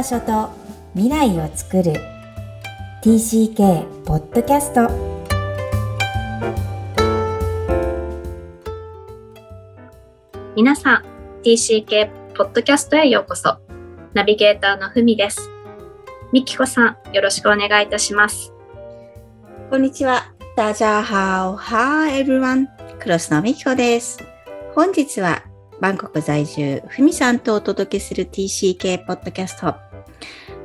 場所と未来を作る TCK ポッドキャスト皆さん TCK ポッドキャストへようこそナビゲーターのふみですみきこさんよろしくお願いいたしますこんにちは。大家好。Hi everyone. クロスのみきこです。本日はバンコク在住、ふみさんとお届けする TCK ポッドキャスト。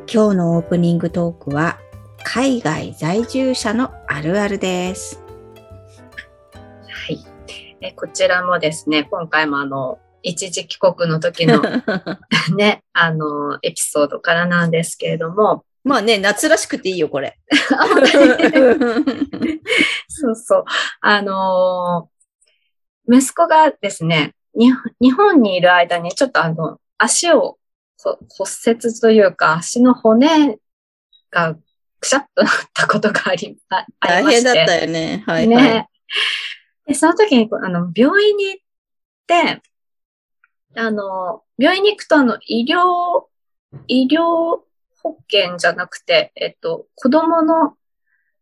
今日のオープニングトークは、海外在住者のあるあるです。はいえこちらもですね今回もあの一時帰国の時の ねあのエピソードからなんですけれどもまあね、夏らしくていいよ、これ。そうそう。あのー息子がですね、に日本にいる間にちょっとあの、足をこ骨折というか、足の骨がくしゃっとなったことがありあありまして。大変だったよね。はい、はい。ね。で、その時に、あの、病院に行って、あの、病院に行くと、あの、医療、医療保険じゃなくて、えっと、子供の、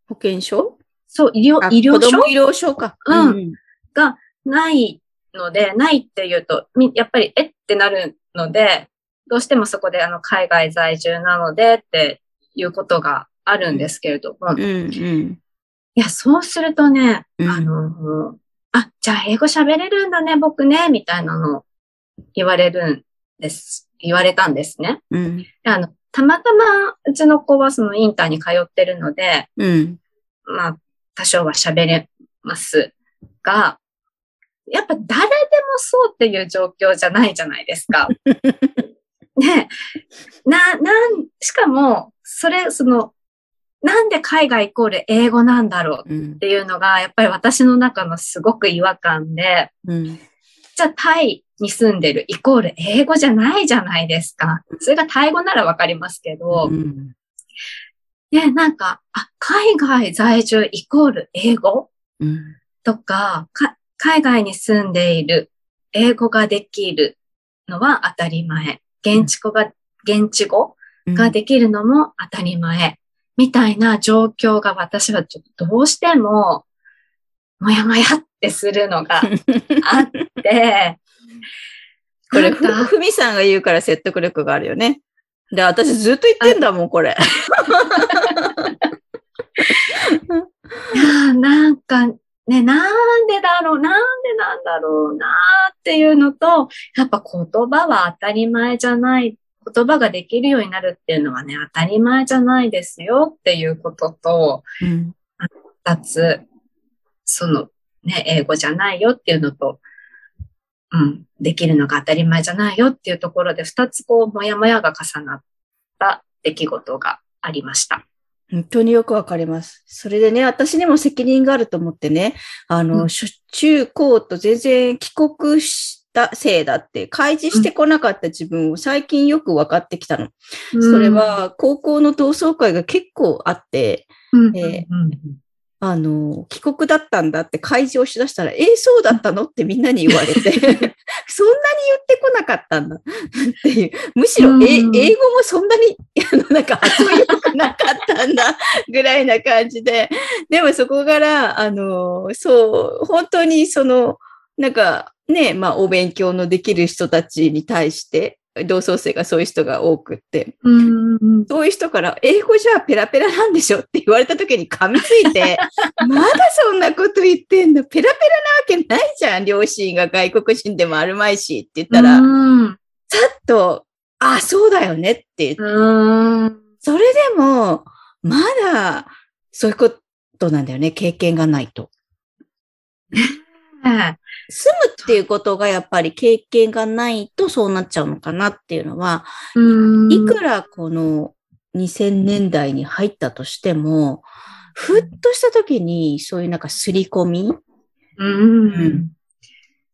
保険証？そう、医療あ、医療証子供医療証か。うんがないので、ないっていうと、みやっぱり、えってなるので、どうしてもそこで、あの、海外在住なのでっていうことがあるんですけれども、うん。うん。いや、そうするとね、うんあの、あ、じゃあ英語喋れるんだね、僕ね、みたいなのを言われるんです。言われたんですね。うん。であの、たまたまうちの子はそのインターに通ってるので、うん。まあ、多少は喋れますが、やっぱ誰でもそうっていう状況じゃないじゃないですか。ねな、なん、しかも、それ、その、なんで海外イコール英語なんだろううんっ。ていうのが、やっぱり私の中のすごく違和感で、うん。じゃあタイに住んでるイコール英語じゃないじゃないですか。それがタイ語ならわかりますけど、うん。ね、なんか、あ、海外在住イコール英語？うん。とかか、海外に住んでいる英語ができるのは当たり前。現地語が、現地語ができるのも当たり前。みたいな状況が私はちょっとどうしても、もやもやってするのが あって、これ、ふ、みさんが言うから説得力があるよね。で、私ずっと言ってんだもん、これ。いやーなんか、ね、なんでだろう、なんでなんだろうなーっていうのと、やっぱ言葉は当たり前じゃない、言葉ができるようになるっていうのはね、当たり前じゃないですよっていうことと、うん。二つ、その、ね、英語じゃないよっていうのと、うん、できるのが当たり前じゃないよっていうところで、二つこう、もやもやが重なった出来事がありました。本当によくわかります。それでね、私にも責任があると思ってね、あの、うん中高と全然帰国したせいだって、開示してこなかった自分を最近よく分かってきたの。それは、高校の同窓会が結構あって、うん、えうんあの、帰国だったんだって開示をしだしたら、えーそうだったのってみんなに言われて、そんなに言ってこなかったんだっていう。むしろ、うんえ英語もそんなに、あの、なんか発音良くなかったんだぐらいな感じで。でもそこから、あの、そう、本当にその、なんかね、まあお勉強のできる人たちに対して、同窓生がそういう人が多くって、そういう人から、英語じゃペラペラなんでしょって言われた時に噛みついて、まだそんなこと言ってんのペラペラなわけないじゃん両親が外国人でもあるまいしって言ったら、うん。さっと、あ、そうだよねって言って、うん。それでも、まだ、そういうことなんだよね、経験がないと。ね住むっていうことがやっぱり経験がないとそうなっちゃうのかなっていうのは、うんいくらこの2000年代に入ったとしても、ふっとした時にそういうなんか刷り込みうん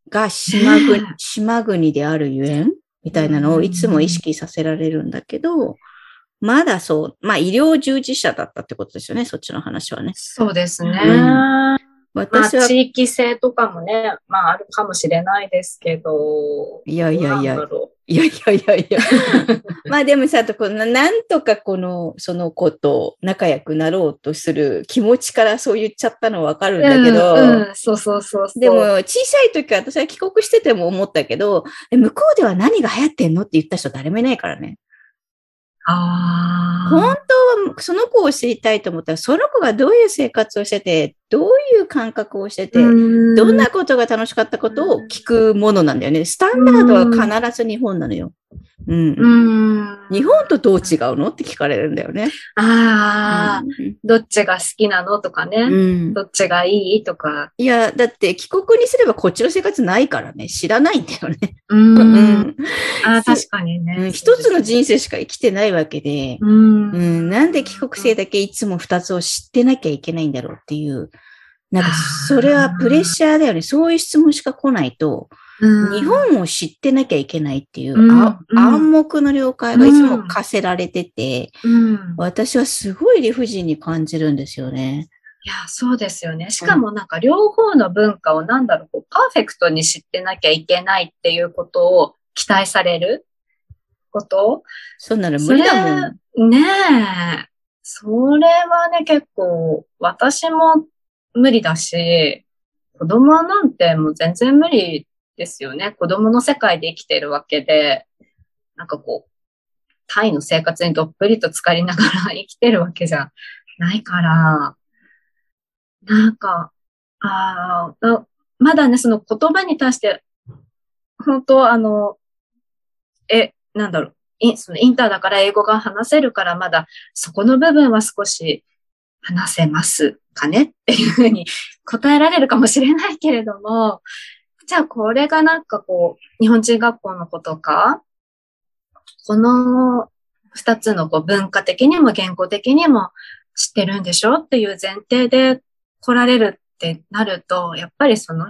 が島国島国であるゆえんみたいなのをいつも意識させられるんだけど、まだそう、まあ医療従事者だったってことですよね、そっちの話はね。そうですね。うまあ、私は、地域性とかもね、まあ、あるかもしれないですけど。いやいやいやいやいやいやいや。まあでもさ、このなんとかこの、その子と仲良くなろうとする気持ちからそう言っちゃったのわかるんうだけど、うんうんそうそうそう。でも、小さい時は私は帰国してても思ったけど、え向こうでは何が流行ってんのって言った人誰もいないからね。あ本当はその子を知りたいと思ったら、その子がどういう生活をしてて、どういう感覚をしてて、どんなことが楽しかったことを聞くものなんだよね。スタンダードは必ず日本なのよ。うん。うん。日本とどう違うの？って聞かれるんだよね。ああ、どっちが好きなの？とかね。うん。どっちがいい？とか。いや、だって帰国にすればこっちの生活ないからね。知らないんだよね。うん。うんああ、確かにね。うん一つの人生しか生きてないわけで、うん。うん、なんで帰国生だけいつも二つを知ってなきゃいけないんだろうっていう。なんか、それはプレッシャーだよね。そういう質問しか来ないと、うん日本を知ってなきゃいけないっていう、うん暗黙の了解がいつも課せられてて、うん。私はすごい理不尽に感じるんですよね。いや、そうですよね。しかもなんか両方の文化をなんだろう、こうパーフェクトに知ってなきゃいけないっていうことを期待されること？そんなの無理だもん。ねえ。それはね、結構私も無理だし、子供なんてもう全然無理ですよね。子供の世界で生きてるわけで、なんかこう、タイの生活にどっぷりと浸かりながら生きてるわけじゃないから、なんか、あーなまだね、その言葉に対して、本当あの、え、なんだろう、インそのインターだから英語が話せるからまだそこの部分は少し話せますかねっていうふうに答えられるかもしれないけれども、じゃあこれがなんかこう、日本人学校の子とか、この二つのこう文化的にも言語的にも知ってるんでしょっていう前提で来られるってなると、やっぱりその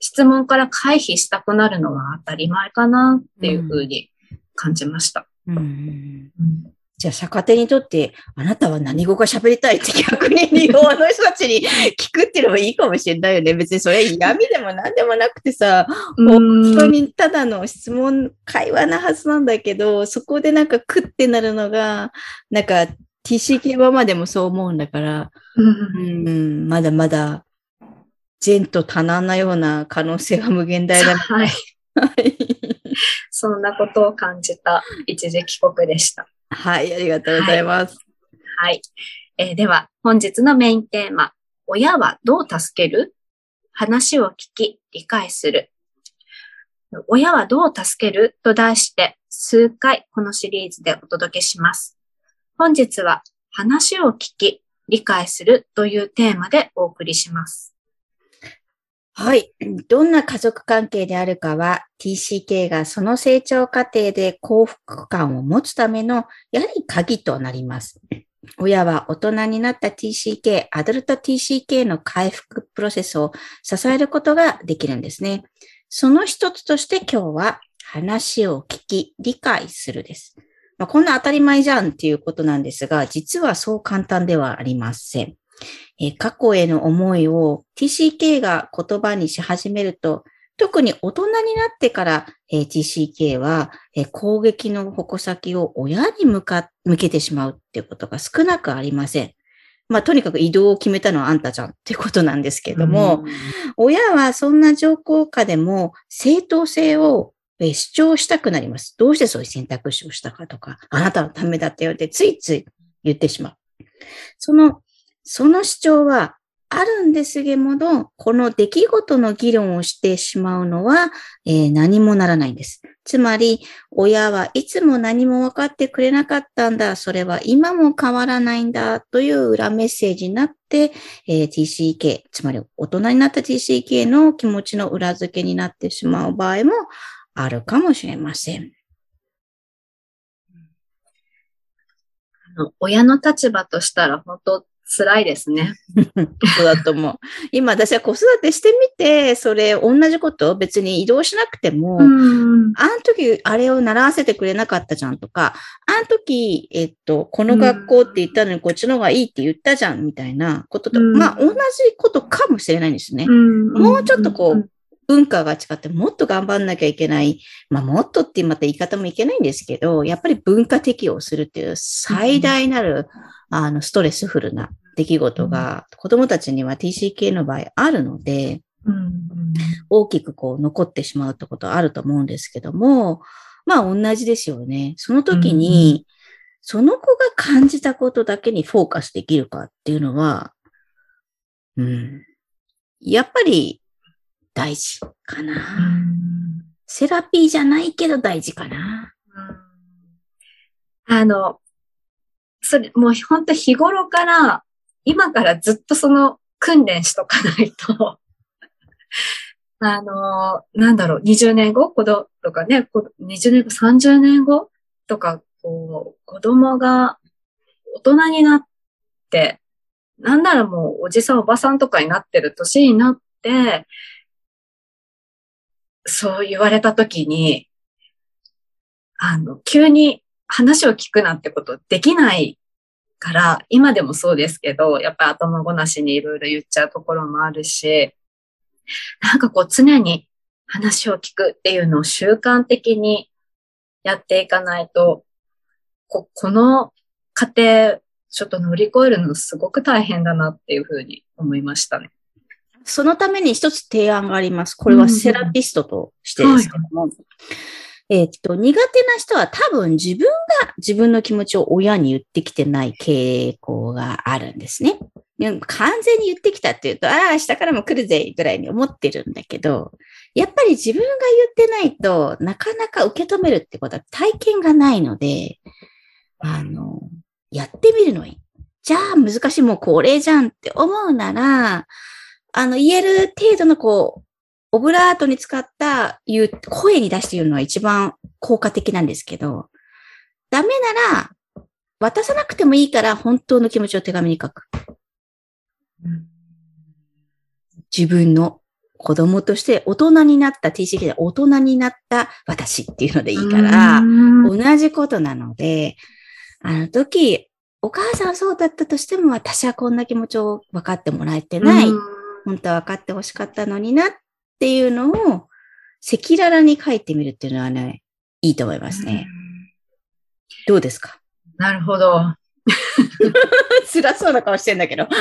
質問から回避したくなるのは当たり前かなっていうふうに感じました。うんうんじゃあ、逆手にとって、あなたは何語が喋りたいって逆に日本の人たちに聞くっていうのもいいかもしれないよね。別にそれ嫌味でも何でもなくてさ、本当にただの質問、会話なはずなんだけど、そこでなんかクってなるのが、なんか TC 競馬までもそう思うんだから、うんうん、まだまだ、善と多難なような可能性は無限大だな。はい。そんなことを感じた一時帰国でした。はい、ありがとうございます。はい。えーでは、本日のメインテーマ、親はどう助ける？話を聞き、理解する。親はどう助ける？と題して、数回このシリーズでお届けします。本日は、話を聞き、理解するというテーマでお送りします。はい。どんな家族関係であるかは、TCK がその成長過程で幸福感を持つための、やはり鍵となります。親は大人になった TCK、アダルト TCK の回復プロセスを支えることができるんですね。その一つとして今日は話を聞き、理解するです。まあ、こんな当たり前じゃんっていうことなんですが、実はそう簡単ではありません。えー過去への思いを TCK が言葉にし始めると、特に大人になってから、えー TCK は、えー攻撃の矛先を親に向か、向けてしまうっていうことが少なくありません。まあ、とにかく移動を決めたのはあんたじゃんっていうことなんですけれども、親はそんな状況下でも正当性をえー主張したくなります。どうしてそういう選択肢をしたかとか、あなたのためだったよってついつい言ってしまう。その、その主張はあるんですけども、この出来事の議論をしてしまうのは、えー何もならないんです。つまり、親はいつも何も分かってくれなかったんだ。それは今も変わらないんだ。という裏メッセージになって、えー TCK、つまり大人になった TCK の気持ちの裏付けになってしまう場合もあるかもしれません。親の立場としたら本当辛いですね。そうだと思う。今私は子育てしてみて、それ同じこと別に移動しなくても、うん。あの時あれを習わせてくれなかったじゃんとか、あの時、えっと、この学校って言ったのにこっちの方がいいって言ったじゃんみたいなことと、うんまあ同じことかもしれないんですね。んもうちょっとこううん文化が違ってもっと頑張んなきゃいけない。まあもっとってまた言い方もいけないんですけど、やっぱり文化適応するっていう最大なる、あのストレスフルな出来事が子供たちには TCK の場合あるので、うん大きくこう残ってしまうってことはあると思うんですけども、まあ同じですよね。その時に、その子が感じたことだけにフォーカスできるかっていうのは、うん。やっぱり大事かな。うんセラピーじゃないけど大事かな。あの、それ、もう本当日頃から、今からずっとその訓練しとかないと、あの、なんだろう、20年後、子供とかね、こ20年後、30年後とか、こう、子供が大人になって、なんならもうおじさんおばさんとかになってる年になって、そう言われたときに、あの、急に話を聞くなんてことできないから、今でもそうですけど、やっぱり頭ごなしにいろいろ言っちゃうところもあるし、なんかこう常に話を聞くっていうのを習慣的にやっていかないと、ここの過程、ちょっと乗り越えるのすごく大変だなっていうふうに思いましたね。そのために一つ提案があります。これはセラピストとしてですけども。えっと、苦手な人は多分自分が自分の気持ちを親に言ってきてない傾向があるんですね。完全に言ってきたっていうと、ああ、下からも来るぜぐらいに思ってるんだけど、やっぱり自分が言ってないとなかなか受け止めるってことは体験がないので、あの、やってみるのいい。じゃあ難しいもうこれじゃんって思うなら、あの、言える程度のこう、オブラートに使った言う、声に出して言うのは一番効果的なんですけど、ダメなら、渡さなくてもいいから本当の気持ちを手紙に書く。自分の子供として大人になった TCK で大人になった私っていうのでいいから、うん同じことなので、あの時、お母さんそうだったとしても私はこんな気持ちを分かってもらえてない。うん本当は分かってほしかったのになっていうのを赤裸々に書いてみるっていうのはね、いいと思いますね。どうですか？なるほど。辛そうな顔してんだけど。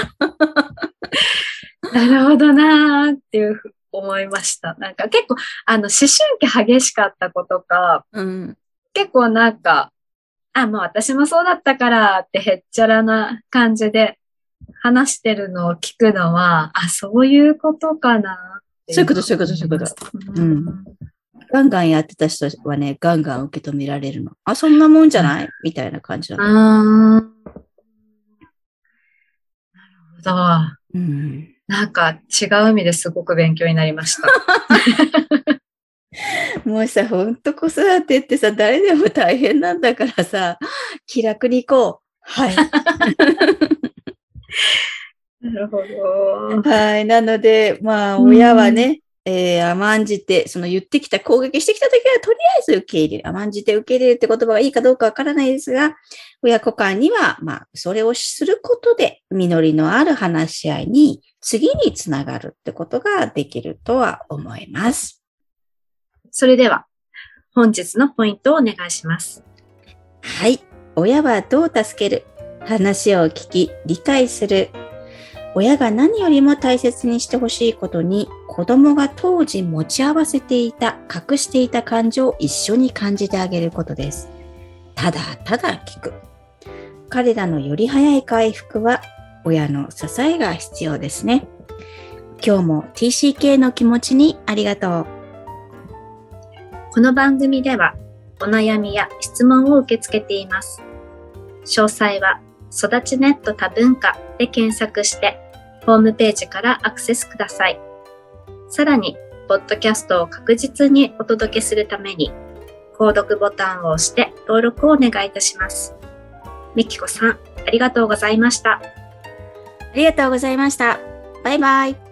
なるほどなーっていう思いました。なんか結構、あの、思春期激しかった子とか、うん。結構なんか、あ、もう私もそうだったからってへっちゃらな感じで話してるのを聞くのは、あ、そういうことかなそういうことそういうことそういうこととうんガンガンやってた人はね、ガンガン受け止められるの。あ、そんなもんじゃない？みたいな感じなあ。なるほど。うん。なんか違う意味ですごく勉強になりました。もうさ、ほんと子育てってさ、誰でも大変なんだからさ、気楽に行こう。はい。なるほど。はい。なので、まあ、うん親はね、えー甘んじて、その言ってきた、攻撃してきたときは、とりあえず受け入れる。甘んじて受け入れるって言葉がいいかどうかわからないですが、親子間には、まあ、それをすることで、実りのある話し合いに、次につながるってことができるとは思います。それでは、本日のポイントをお願いします。はい。親はどう助ける？話を聞き、理解する。親が何よりも大切にしてほしいことに、子供が当時持ち合わせていた、隠していた感情を一緒に感じてあげることです。ただただ聞く。彼らのより早い回復は、親の支えが必要ですね。今日も TCK の気持ちにありがとう。この番組では、お悩みや質問を受け付けています。詳細は、育ちネット多文化で検索して、ホームページからアクセスください。さらに、ポッドキャストを確実にお届けするために、購読ボタンを押して登録をお願いいたします。みきこさん、ありがとうございました。ありがとうございました。バイバイ。